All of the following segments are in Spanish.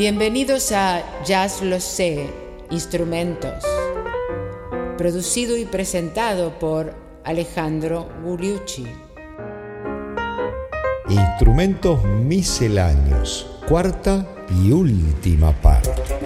Bienvenidos a Jazz Lo Sé, Instrumentos, producido y presentado por Alejandro Gugliucci. Instrumentos misceláneos, cuarta y última parte.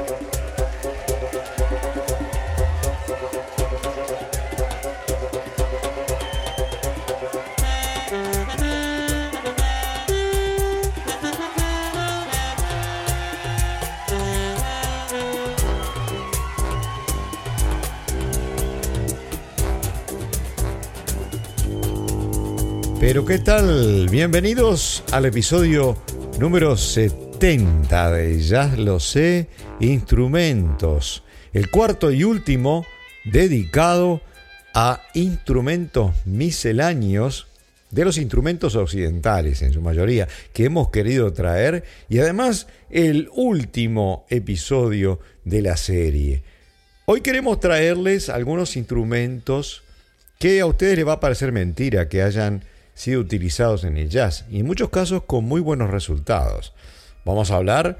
¿Qué tal? Bienvenidos al episodio número 70 de Ya lo sé, instrumentos. El cuarto y último dedicado a instrumentos misceláneos de los instrumentos occidentales en su mayoría que hemos querido traer y además el último episodio de la serie. Hoy queremos traerles algunos instrumentos que a ustedes les va a parecer mentira que hayan sido utilizados en el jazz y en muchos casos con muy buenos resultados. Vamos a hablar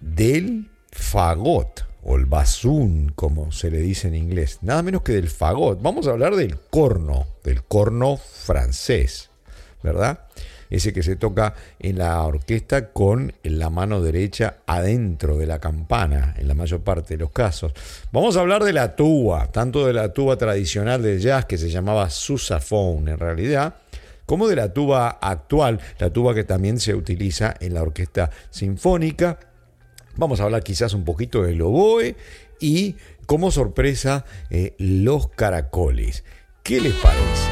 del fagot o el basún, como se le dice en inglés, nada menos que del fagot. Vamos a hablar del corno, del corno francés, ¿verdad? Ese que se toca en la orquesta con la mano derecha adentro de la campana, en la mayor parte de los casos. Vamos a hablar de la tuba, tanto de la tuba tradicional del jazz que se llamaba sousaphone en realidad, como de la tuba actual, la tuba que también se utiliza en la orquesta sinfónica. Vamos a hablar quizás un poquito del oboe y como sorpresa eh, los caracoles. ¿Qué les parece?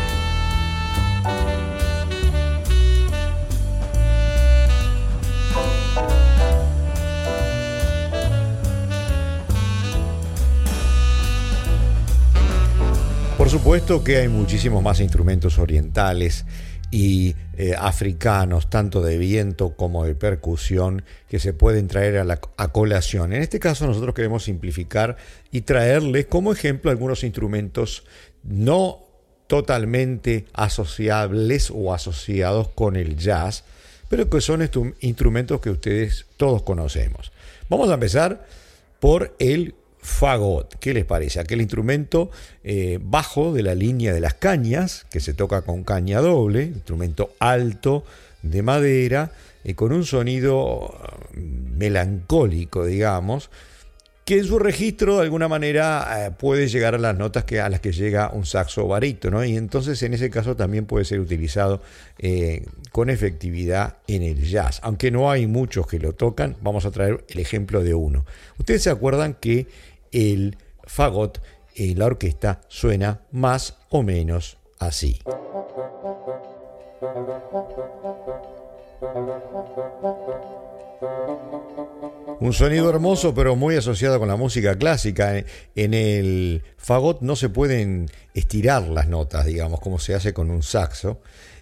Supuesto que hay muchísimos más instrumentos orientales y eh, africanos, tanto de viento como de percusión, que se pueden traer a la colación. En este caso nosotros queremos simplificar y traerles como ejemplo algunos instrumentos no totalmente asociables o asociados con el jazz, pero que son instrumentos que ustedes todos conocemos. Vamos a empezar por el fagot. ¿Qué les parece? Aquel instrumento eh, bajo de la línea de las cañas, que se toca con caña doble, instrumento alto de madera, y con un sonido eh, melancólico, digamos, que en su registro de alguna manera eh, puede llegar a las notas que, a las que llega un saxo barítono y entonces en ese caso también puede ser utilizado con efectividad en el jazz. Aunque no hay muchos que lo tocan, vamos a traer el ejemplo de uno. Ustedes se acuerdan que el fagot en la orquesta suena más o menos así. Un sonido hermoso pero muy asociado con la música clásica. En el fagot no se pueden estirar las notas, digamos, como se hace con un saxo,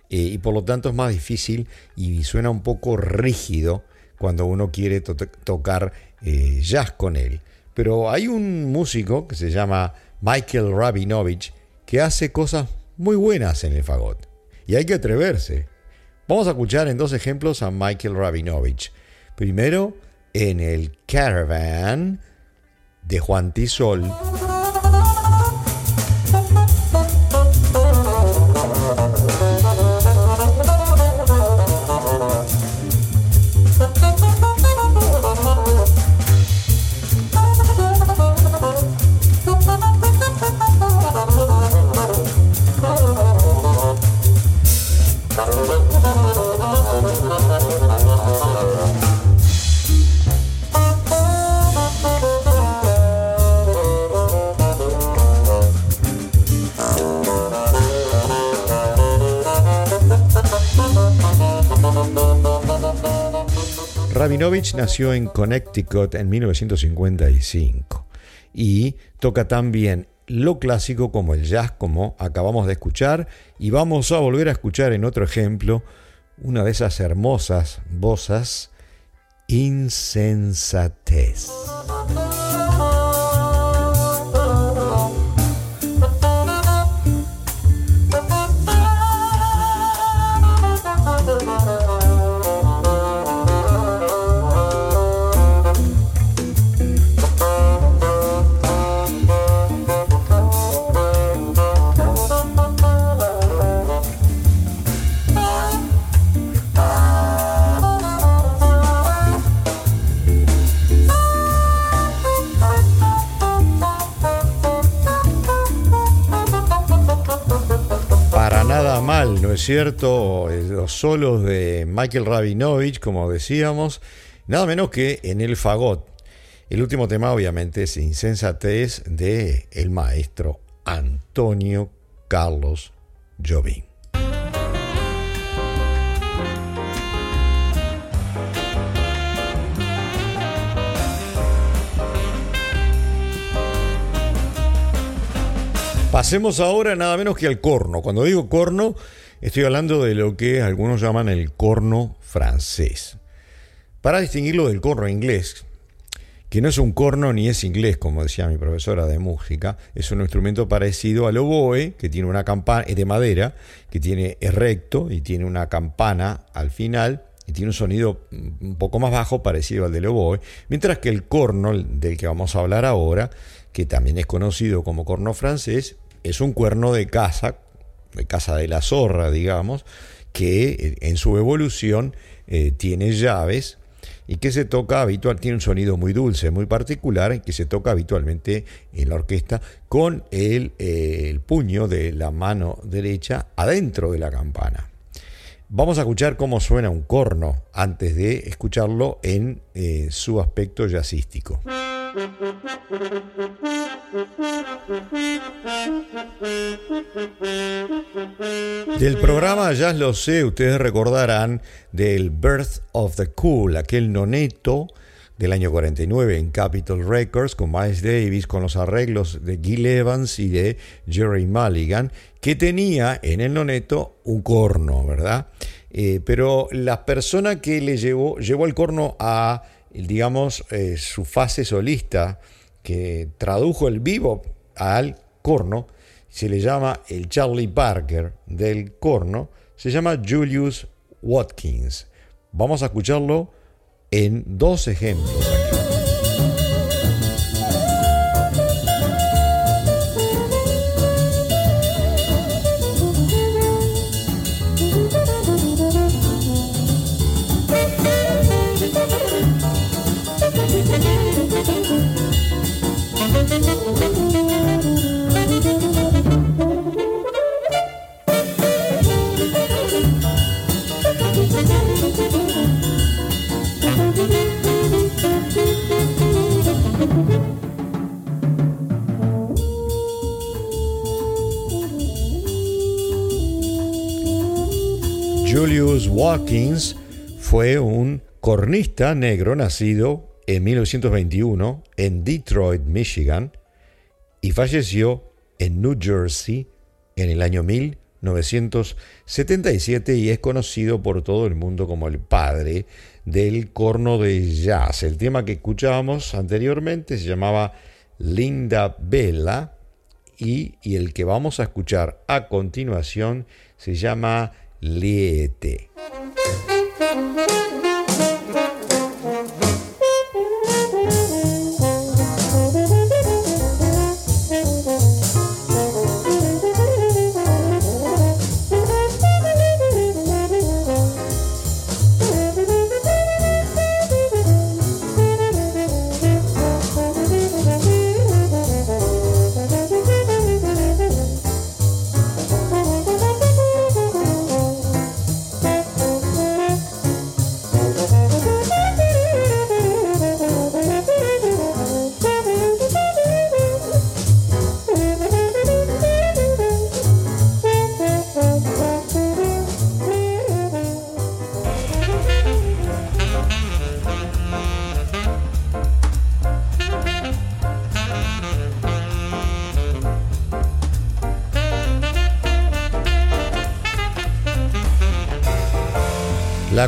eh, y por lo tanto es más difícil y suena un poco rígido cuando uno quiere tocar eh, jazz con él. Pero hay un músico que se llama Michael Rabinovich que hace cosas muy buenas en el fagot. Y hay que atreverse. Vamos a escuchar en dos ejemplos a Michael Rabinovich. Primero, en el Caravan de Juan Tisol. Rabinovich nació en Connecticut en 1955 y toca tan bien lo clásico como el jazz, como acabamos de escuchar, y vamos a volver a escuchar en otro ejemplo una de esas hermosas voces, insensatez. Nada mal, ¿no es cierto? Los solos de Michael Rabinovich, como decíamos, nada menos que en el fagot. El último tema, obviamente, es Insensatez de el maestro Antonio Carlos Jobim. Pasemos ahora nada menos que al corno. Cuando digo corno, estoy hablando de lo que algunos llaman el corno francés. Para distinguirlo del corno inglés, que no es un corno ni es inglés, como decía mi profesora de música, es un instrumento parecido al oboe, que tiene una campana, es de madera, que tiene es recto y tiene una campana al final y tiene un sonido un poco más bajo parecido al del oboe, mientras que el corno del que vamos a hablar ahora, que también es conocido como corno francés, es un cuerno de caza, de caza de la zorra, digamos, que eh, en su evolución eh, tiene llaves y que se toca habitual, tiene un sonido muy dulce, muy particular, y que se toca habitualmente en la orquesta con el, eh, el puño de la mano derecha adentro de la campana. Vamos a escuchar cómo suena un corno antes de escucharlo en su aspecto jazzístico. Del programa Ya lo sé, ustedes recordarán del Birth of the Cool, aquel noneto del año 49 en Capitol Records con Miles Davis, con los arreglos de Gil Evans y de Jerry Mulligan, que tenía en el noneto un corno, ¿verdad? Eh, pero la persona que le llevó, llevó el corno a, digamos, eh, su fase solista, que tradujo el vivo al corno, se le llama el Charlie Parker del corno, se llama Julius Watkins. Vamos a escucharlo en dos ejemplos. Julius Watkins fue un cornista negro nacido en 1921 en Detroit, Michigan, y falleció en New Jersey en el año 1977 y es conocido por todo el mundo como el padre del corno de jazz. El tema que escuchábamos anteriormente se llamaba Linda Bella y el que vamos a escuchar a continuación se llama Liete.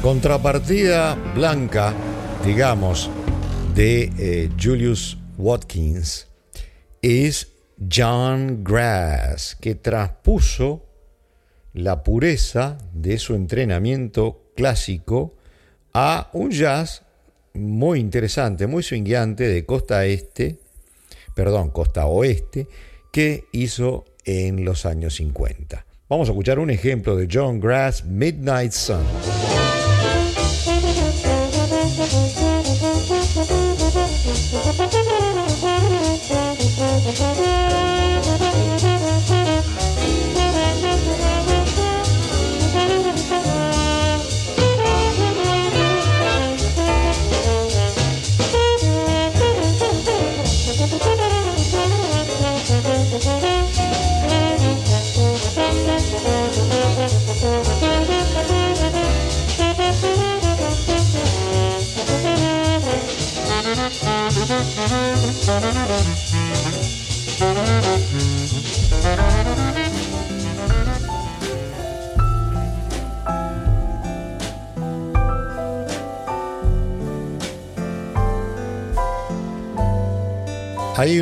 Contrapartida blanca, digamos, de eh, Julius Watkins es John Grass, que traspuso la pureza de su entrenamiento clásico a un jazz muy interesante, muy swingueante de costa este, perdón, costa oeste, que hizo en los años 50. Vamos a escuchar un ejemplo de John Grass, Midnight Sun.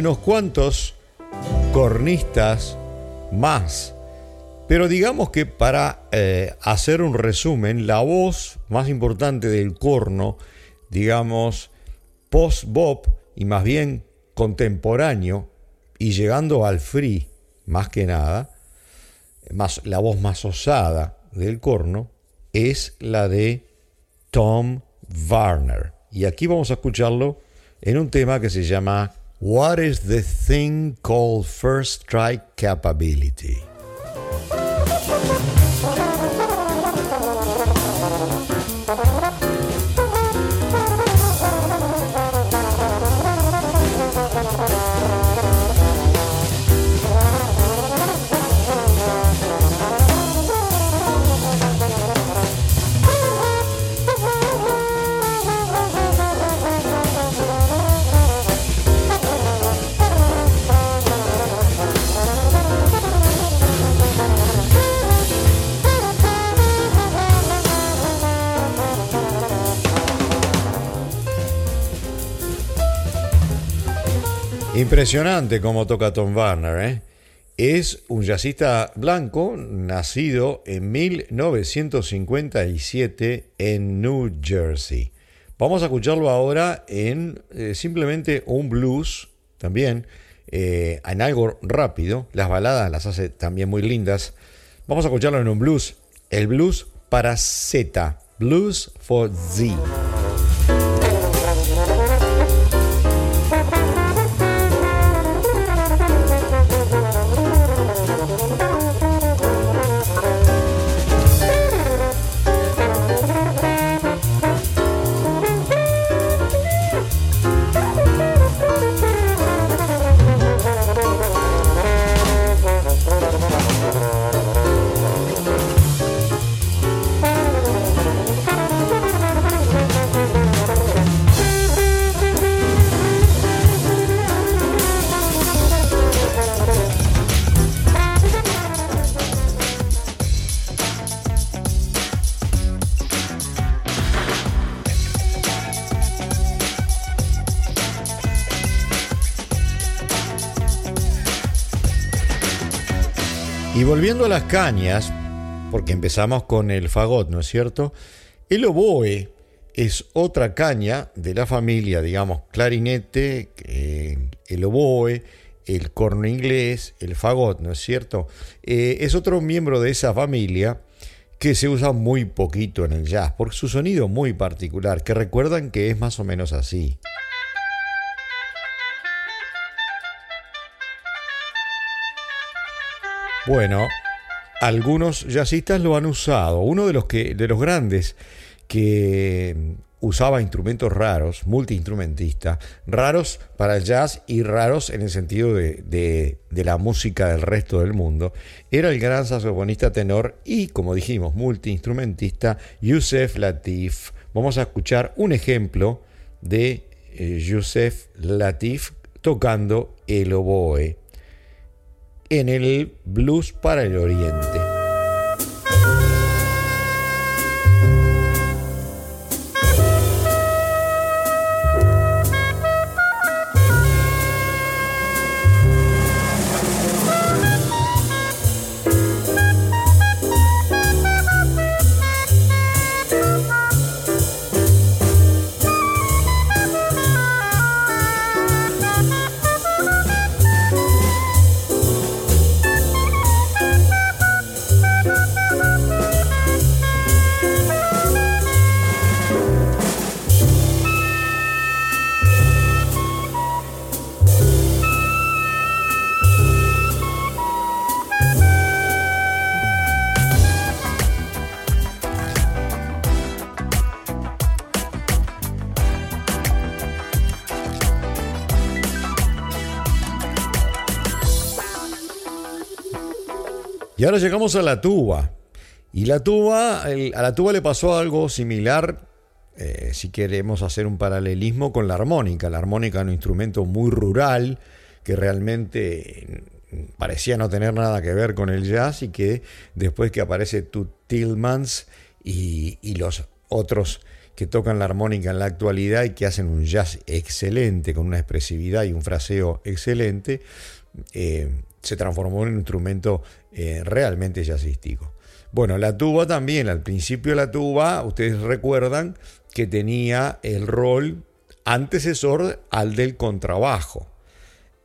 Unos cuantos cornistas más, pero digamos que para eh, hacer un resumen, la voz más importante del corno, digamos, post-bop y más bien contemporáneo y llegando al free, más que nada, más, la voz más osada del corno es la de Tom Warner. Y aquí vamos a escucharlo en un tema que se llama What is the thing called first strike capability? Impresionante como toca Tom Warner. ¿eh? Es un jazzista blanco nacido en 1957 en New Jersey. Vamos a escucharlo ahora en eh, simplemente un blues también, eh, en algo rápido. Las baladas las hace también muy lindas. Vamos a escucharlo en un blues. El blues para Z. Blues for Z. volviendo a las cañas, porque empezamos con el fagot, ¿no es cierto? El oboe es otra caña de la familia, digamos, clarinete, eh, el oboe, el corno inglés, el fagot, ¿no es cierto? Eh, es otro miembro de esa familia que se usa muy poquito en el jazz, por su sonido muy particular, que recuerdan que es más o menos así. Bueno, algunos jazzistas lo han usado. Uno de los, que, de los grandes que usaba instrumentos raros, multiinstrumentista, raros para el jazz y raros en el sentido de, de, la música del resto del mundo, era el gran saxofonista tenor y, como dijimos, multiinstrumentista Yusef Latif. Vamos a escuchar un ejemplo de eh, Yusef Latif tocando el oboe en el Blues para el Oriente. Y ahora llegamos a la tuba. Y la tuba, a la tuba le pasó algo similar eh, si queremos hacer un paralelismo con la armónica. La armónica es un instrumento muy rural que realmente parecía no tener nada que ver con el jazz y que después que aparece Tut Tillmans y, los otros que tocan la armónica en la actualidad y que hacen un jazz excelente, con una expresividad y un fraseo excelente, eh, se transformó en un instrumento eh, realmente jazzístico. Bueno, la tuba también, al principio la tuba, ustedes recuerdan que tenía el rol antecesor al del contrabajo.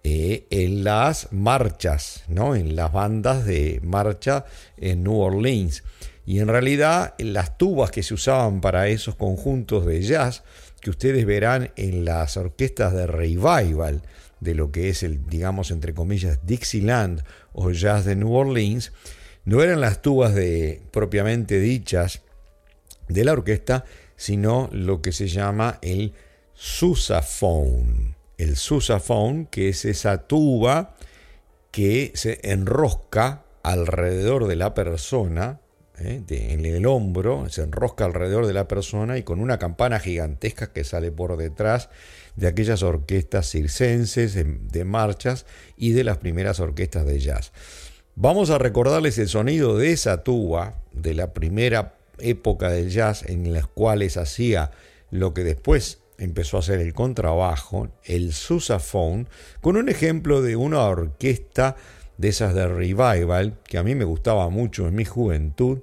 Eh, en las marchas, ¿no? en las bandas de marcha en New Orleans. Y en realidad las tubas que se usaban para esos conjuntos de jazz, que ustedes verán en las orquestas de revival de lo que es el, digamos, entre comillas, Dixieland o jazz de New Orleans, no eran las tubas de propiamente dichas de la orquesta, sino lo que se llama el sousaphone el sousaphone, que es esa tuba que se enrosca alrededor de la persona, ¿eh? en el hombro, se enrosca alrededor de la persona y con una campana gigantesca que sale por detrás de aquellas orquestas circenses, de marchas y de las primeras orquestas de jazz. Vamos a recordarles el sonido de esa tuba de la primera época del jazz en las cuales hacía lo que después empezó a hacer el contrabajo, el sousaphone, con un ejemplo de una orquesta de esas de revival, que a mí me gustaba mucho en mi juventud,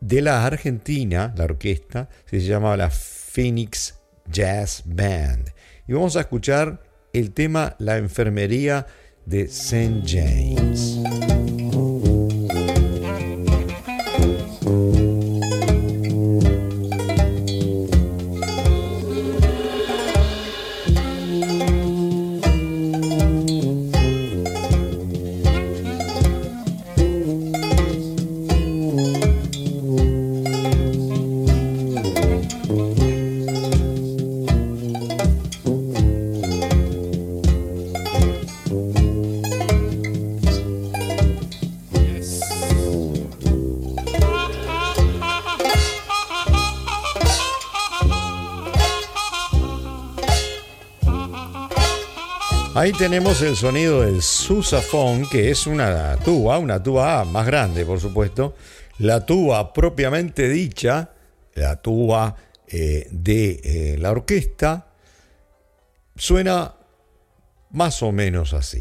de la Argentina, la orquesta, se llamaba la Phoenix Jazz Band. Y vamos a escuchar el tema La enfermería de St. James. Ahí tenemos el sonido del susafón, que es una tuba, una tuba más grande, por supuesto. La tuba propiamente dicha, la tuba eh, de eh, la orquesta, suena más o menos así.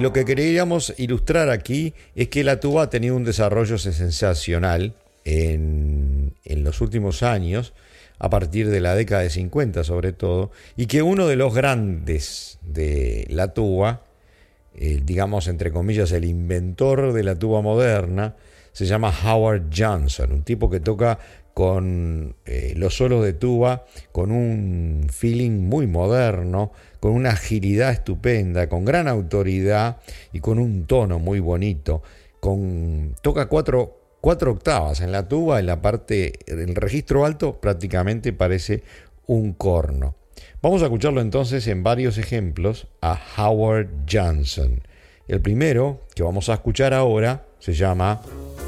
Lo que queríamos ilustrar aquí es que la tuba ha tenido un desarrollo sensacional en, los últimos años, a partir de la década de 50 sobre todo, y que uno de los grandes de la tuba, eh, digamos entre comillas el inventor de la tuba moderna, se llama Howard Johnson, un tipo que toca con eh, los solos de tuba, con un feeling muy moderno, con una agilidad estupenda, con gran autoridad y con un tono muy bonito. Con, toca cuatro, cuatro octavas en la tuba, en la parte del registro alto prácticamente parece un corno. Vamos a escucharlo entonces en varios ejemplos a Howard Johnson. El primero que vamos a escuchar ahora se llama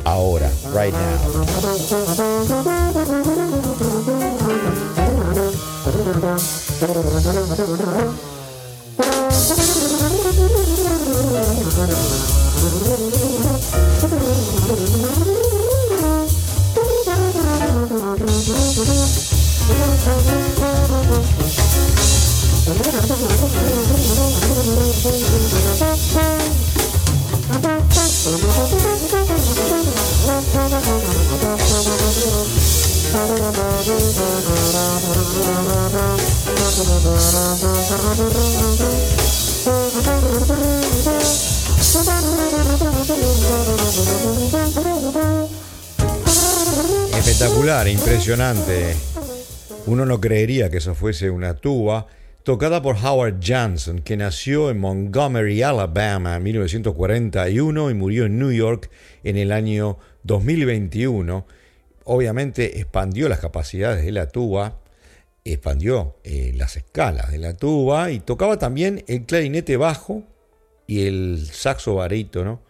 Ahora, right now. Espectacular, impresionante. Uno no creería que eso fuese una tuba tocada por Howard Johnson, que nació en Montgomery, Alabama, en 1941 y murió en New York en el año 2021 obviamente expandió las capacidades de la tuba, expandió eh, las escalas de la tuba y tocaba también el clarinete bajo y el saxo barítono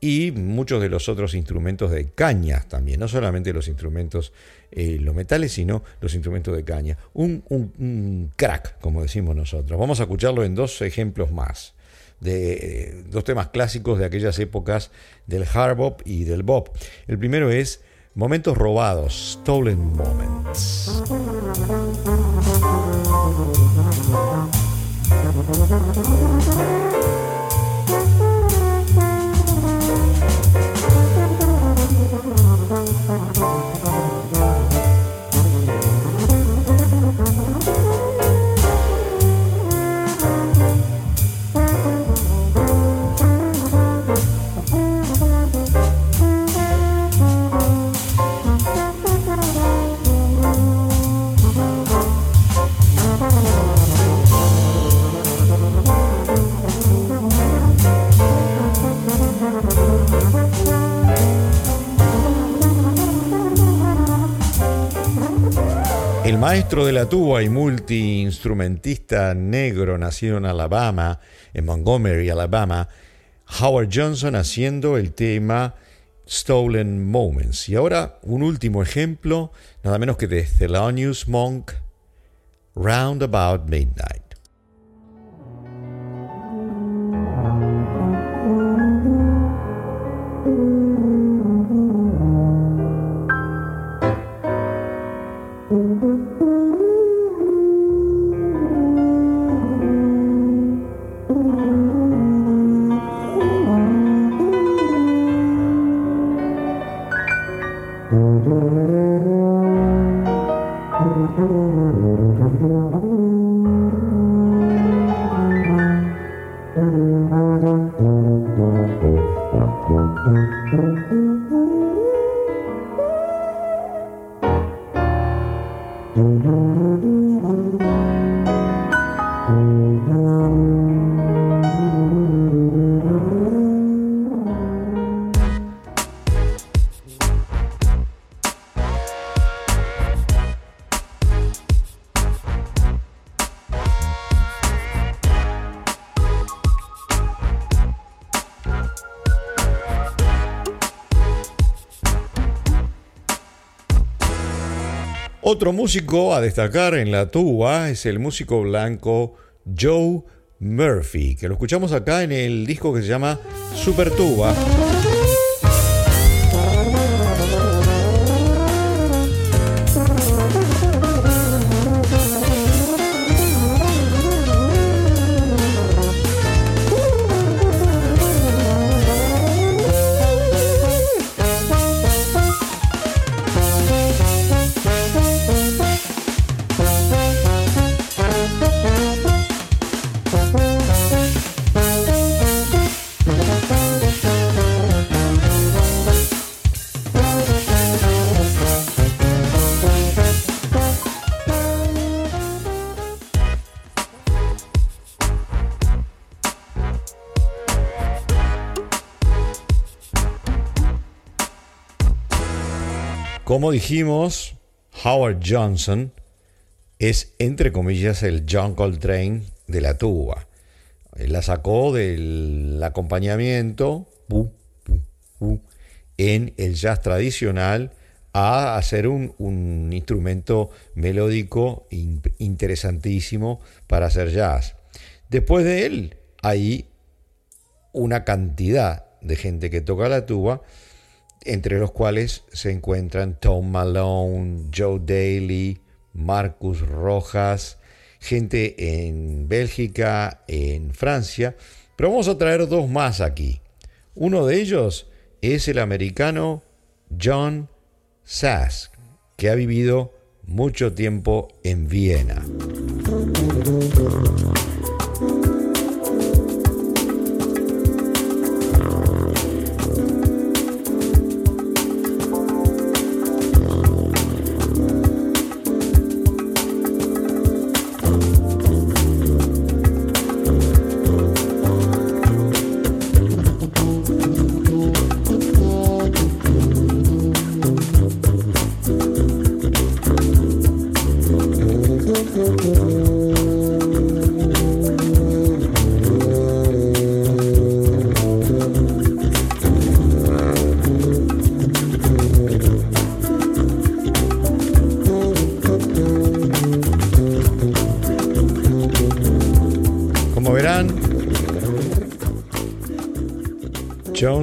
y muchos de los otros instrumentos de caña también, no solamente los instrumentos, eh, los metales, sino los instrumentos de caña. Un, crack, como decimos nosotros. Vamos a escucharlo en dos ejemplos más, de eh, dos temas clásicos de aquellas épocas del hard bop y del bop. El primero es Momentos robados, Stolen Moments. Maestro de la tuba y multiinstrumentista negro nacido en Alabama, en Montgomery, Alabama, Howard Johnson haciendo el tema Stolen Moments. Y ahora un último ejemplo, nada menos que de Thelonious Monk, Round About Midnight. Otro músico a destacar en la tuba es el músico blanco Joe Murphy, que lo escuchamos acá en el disco que se llama Super Tuba. Como dijimos, Howard Johnson es, entre comillas, el John Coltrane de la tuba. Él la sacó del acompañamiento en el jazz tradicional a hacer un, un instrumento melódico interesantísimo para hacer jazz. Después de él hay una cantidad de gente que toca la tuba entre los cuales se encuentran Tom Malone, Joe Daly, Marcus Rojas, gente en Bélgica, en Francia, pero vamos a traer dos más aquí. Uno de ellos es el americano John Sass, que ha vivido mucho tiempo en Viena.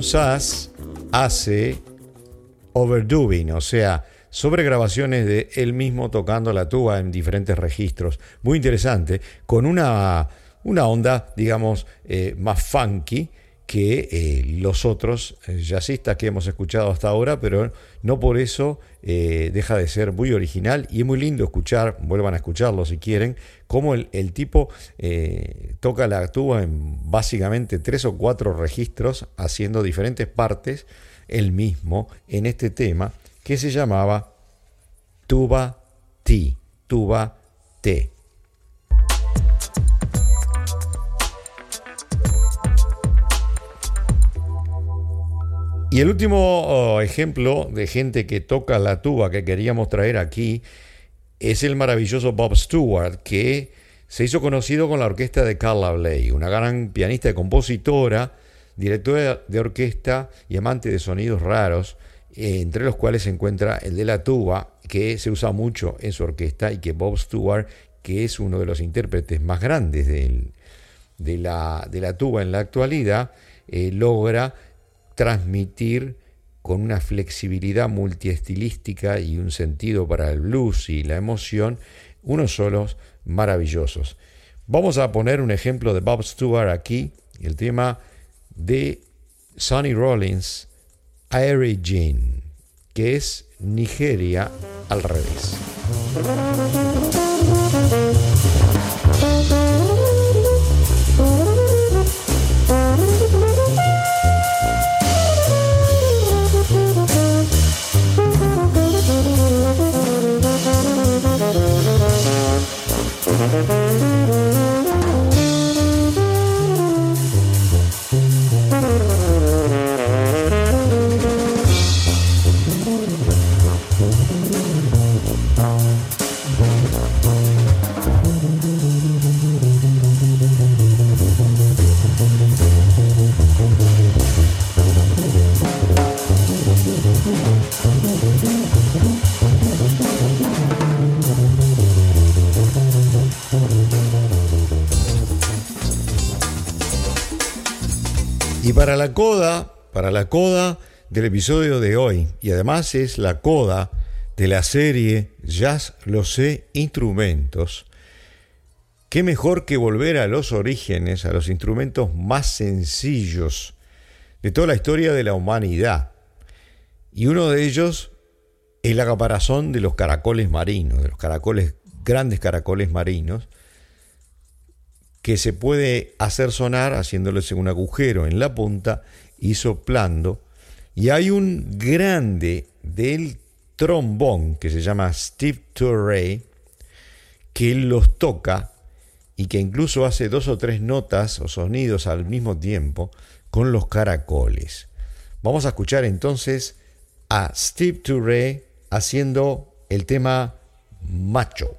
Sass hace overdubbing, o sea, sobre grabaciones de él mismo tocando la tuba en diferentes registros. Muy interesante, con una, una onda, digamos, eh, más funky que eh, los otros eh, jazzistas que hemos escuchado hasta ahora, pero no por eso deja de ser muy original y es muy lindo escuchar, vuelvan a escucharlo si quieren, cómo el, el tipo toca la tuba en básicamente tres o cuatro registros, haciendo diferentes partes él mismo en este tema que se llamaba Tuba T, Tuba T. Y el último oh, ejemplo de gente que toca la tuba que queríamos traer aquí es el maravilloso Bob Stewart, que se hizo conocido con la orquesta de Carla Bley, una gran pianista y compositora director de orquesta y amante de sonidos raros, eh, entre los cuales se encuentra el de la tuba, que se usa mucho en su orquesta y que Bob Stewart, que es uno de los intérpretes más grandes de, la, de, la, tuba en la actualidad, eh, logra transmitir con una flexibilidad multiestilística y un sentido para el blues y la emoción, unos solos maravillosos. Vamos a poner un ejemplo de Bob Stewart aquí, el tema de Sonny Rollins, Airy Jean, que es Nigeria al revés. Para la coda, para la coda del episodio de hoy, y además es la coda de la serie Jazz Lo sé Instrumentos, qué mejor que volver a los orígenes, a los instrumentos más sencillos de toda la historia de la humanidad. Y uno de ellos es la caparazón de los caracoles marinos, de los caracoles, grandes caracoles marinos, que se puede hacer sonar haciéndoles un agujero en la punta y soplando. Y hay un grande del trombón que se llama Steve Turray, que los toca y que incluso hace dos o tres notas o sonidos al mismo tiempo con los caracoles. Vamos a escuchar entonces a Steve Turray haciendo el tema macho.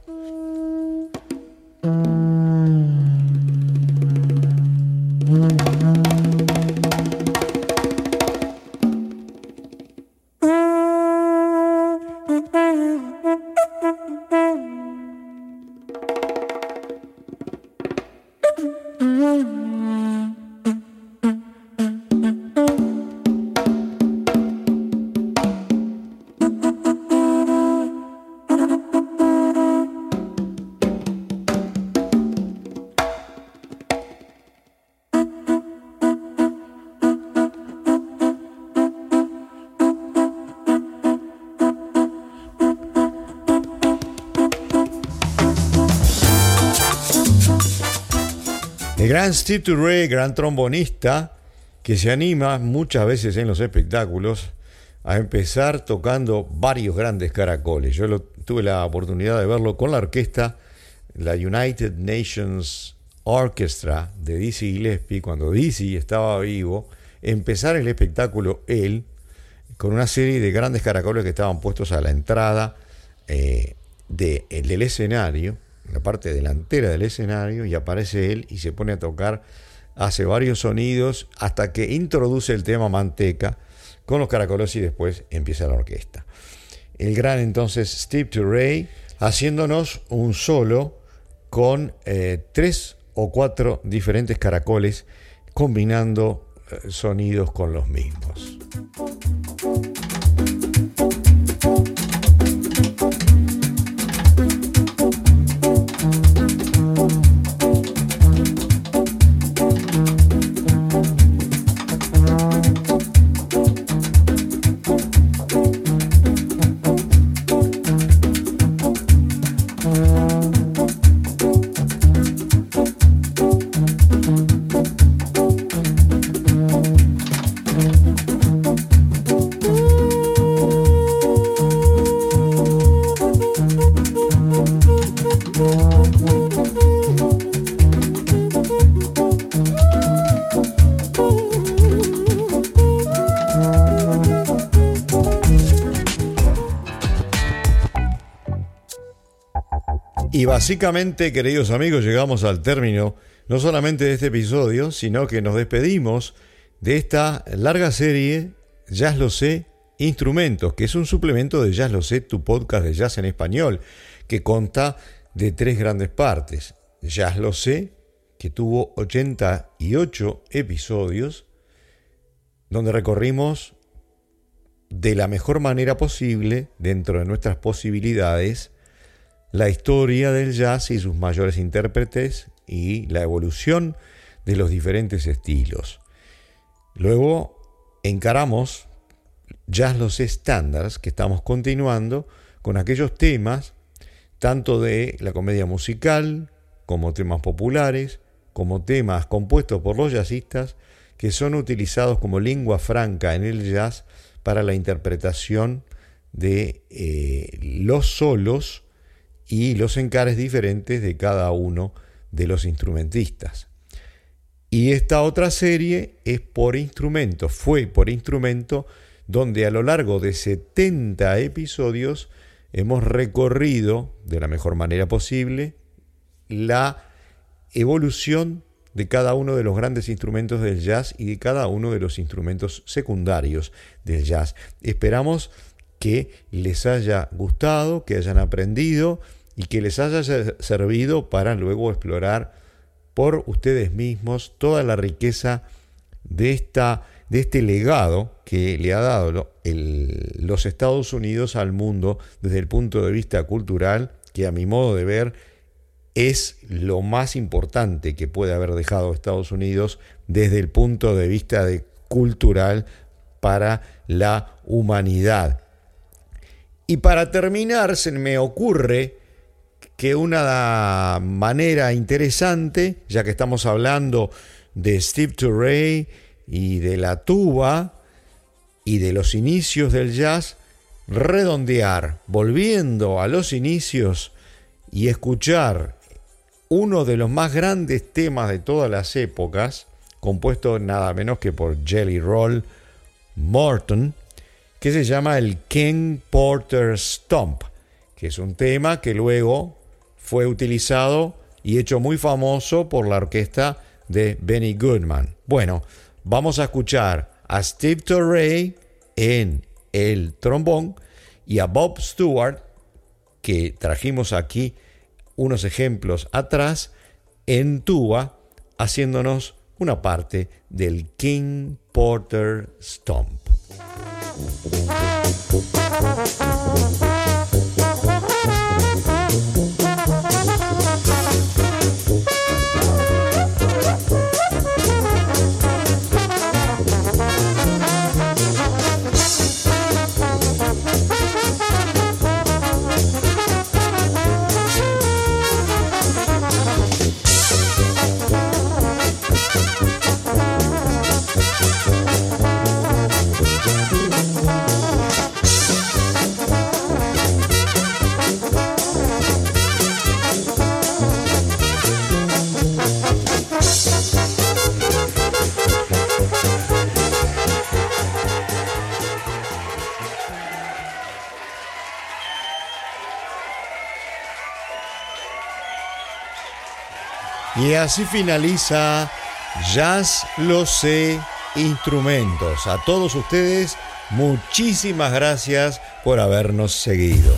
Mm-hmm. Steve gran trombonista, que se anima muchas veces en los espectáculos a empezar tocando varios grandes caracoles. Yo tuve la oportunidad de verlo con la orquesta, la United Nations Orchestra de Dizzy Gillespie, cuando Dizzy estaba vivo, empezar el espectáculo él, con una serie de grandes caracoles que estaban puestos a la entrada eh, del escenario la parte delantera del escenario y aparece él y se pone a tocar, hace varios sonidos hasta que introduce el tema Manteca con los caracoles y después empieza la orquesta. El gran entonces Steve Turray haciéndonos un solo con eh, tres o cuatro diferentes caracoles combinando eh, sonidos con los mismos. Básicamente, queridos amigos, llegamos al término no solamente de este episodio, sino que nos despedimos de esta larga serie Jazz lo sé, instrumentos, que es un suplemento de Jazz lo sé, tu podcast de jazz en español, que consta de tres grandes partes. Jazz lo sé, que tuvo 88 episodios, donde recorrimos de la mejor manera posible, dentro de nuestras posibilidades, la historia del jazz y sus mayores intérpretes y la evolución de los diferentes estilos. Luego encaramos Jazz los estándares que estamos continuando con aquellos temas tanto de la comedia musical como temas populares, como temas compuestos por los jazzistas que son utilizados como lengua franca en el jazz para la interpretación de eh, los solos y los encares diferentes de cada uno de los instrumentistas. Y esta otra serie es por instrumento, fue por instrumento, donde a lo largo de 70 episodios hemos recorrido de la mejor manera posible la evolución de cada uno de los grandes instrumentos del jazz y de cada uno de los instrumentos secundarios del jazz. Esperamos que les haya gustado, que hayan aprendido y que les haya servido para luego explorar por ustedes mismos toda la riqueza de, esta, de este legado que le ha dado los Estados Unidos al mundo desde el punto de vista cultural, que a mi modo de ver es lo más importante que puede haber dejado Estados Unidos desde el punto de vista de cultural para la humanidad. Y para terminar, se me ocurre que una manera interesante, ya que estamos hablando de Steve Turray y de la tuba y de los inicios del jazz, redondear, volviendo a los inicios y escuchar uno de los más grandes temas de todas las épocas, compuesto nada menos que por Jelly Roll Morton, que se llama el King Porter Stomp, que es un tema que luego fue utilizado y hecho muy famoso por la orquesta de Benny Goodman. Bueno, vamos a escuchar a Steve Torrey en el trombón y a Bob Stewart, que trajimos aquí unos ejemplos atrás, en tuba, haciéndonos una parte del King Porter Stomp. Y así finaliza Jazz Lo Sé Instrumentos. A todos ustedes, muchísimas gracias por habernos seguido.